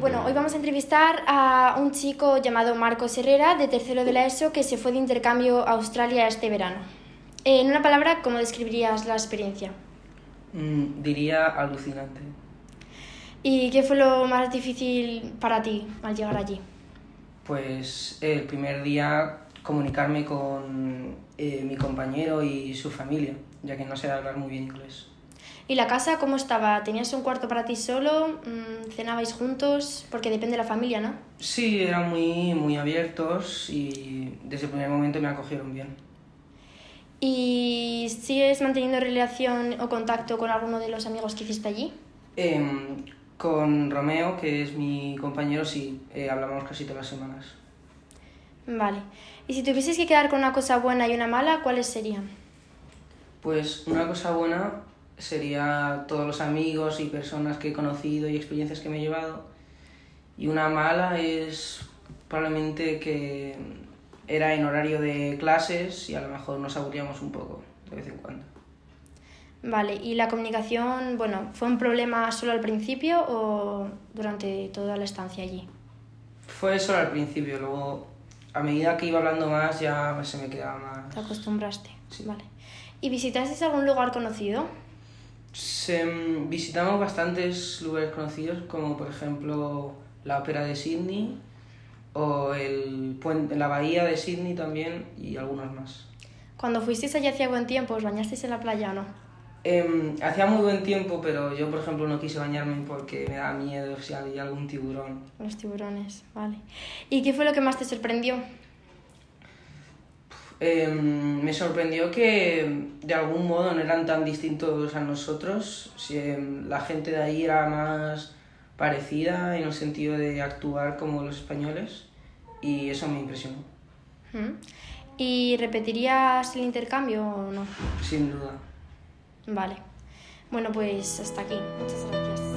hoy vamos a entrevistar a un chico llamado Marcos Herrera, de tercero de la ESO, que se fue de intercambio a Australia este verano. En una palabra, ¿cómo describirías la experiencia? Mm, diría alucinante. ¿Y qué fue lo más difícil para ti al llegar allí? Pues el primer día comunicarme con eh, mi compañero y su familia, ya que no sé hablar muy bien inglés. ¿Y la casa cómo estaba? ¿Tenías un cuarto para ti solo? Mm, ¿Cenabais juntos? Porque depende de la familia, ¿no? Sí, eran muy, muy abiertos y desde el primer momento me acogieron bien. ¿Y sigues manteniendo relación o contacto con alguno de los amigos que hiciste allí? Em, con Romeo, que es mi compañero, sí, eh, hablamos casi todas las semanas. Vale. ¿Y si tuvieses que quedar con una cosa buena y una mala, cuáles serían? Pues una cosa buena sería todos los amigos y personas que he conocido y experiencias que me he llevado. Y una mala es probablemente que era en horario de clases y a lo mejor nos aburríamos un poco de vez en cuando. Vale, ¿y la comunicación, bueno, fue un problema solo al principio o durante toda la estancia allí? Fue solo al principio, luego a medida que iba hablando más ya se me quedaba más... Te acostumbraste, Sí. vale. ¿Y visitaste algún lugar conocido? Se, mm, visitamos bastantes lugares conocidos, como por ejemplo la ópera de Sydney o el puente, la bahía de Sydney también y algunos más. Cuando fuisteis allí hacía buen tiempo, ¿os bañasteis en la playa o no? Em, hacía muy buen tiempo, pero yo por ejemplo no quise bañarme porque me daba miedo si había algún tiburón. Los tiburones, vale. ¿Y qué fue lo que más te sorprendió? Em, me sorprendió que de algún modo no eran tan distintos a nosotros. Si, em, la gente de ahí era más parecida en el sentido de actuar como los españoles y eso me impresionó, ¿Mm? ¿Y repetirías el intercambio o no? sin duda. Vale. Bueno, pues hasta aquí. Muchas gracias.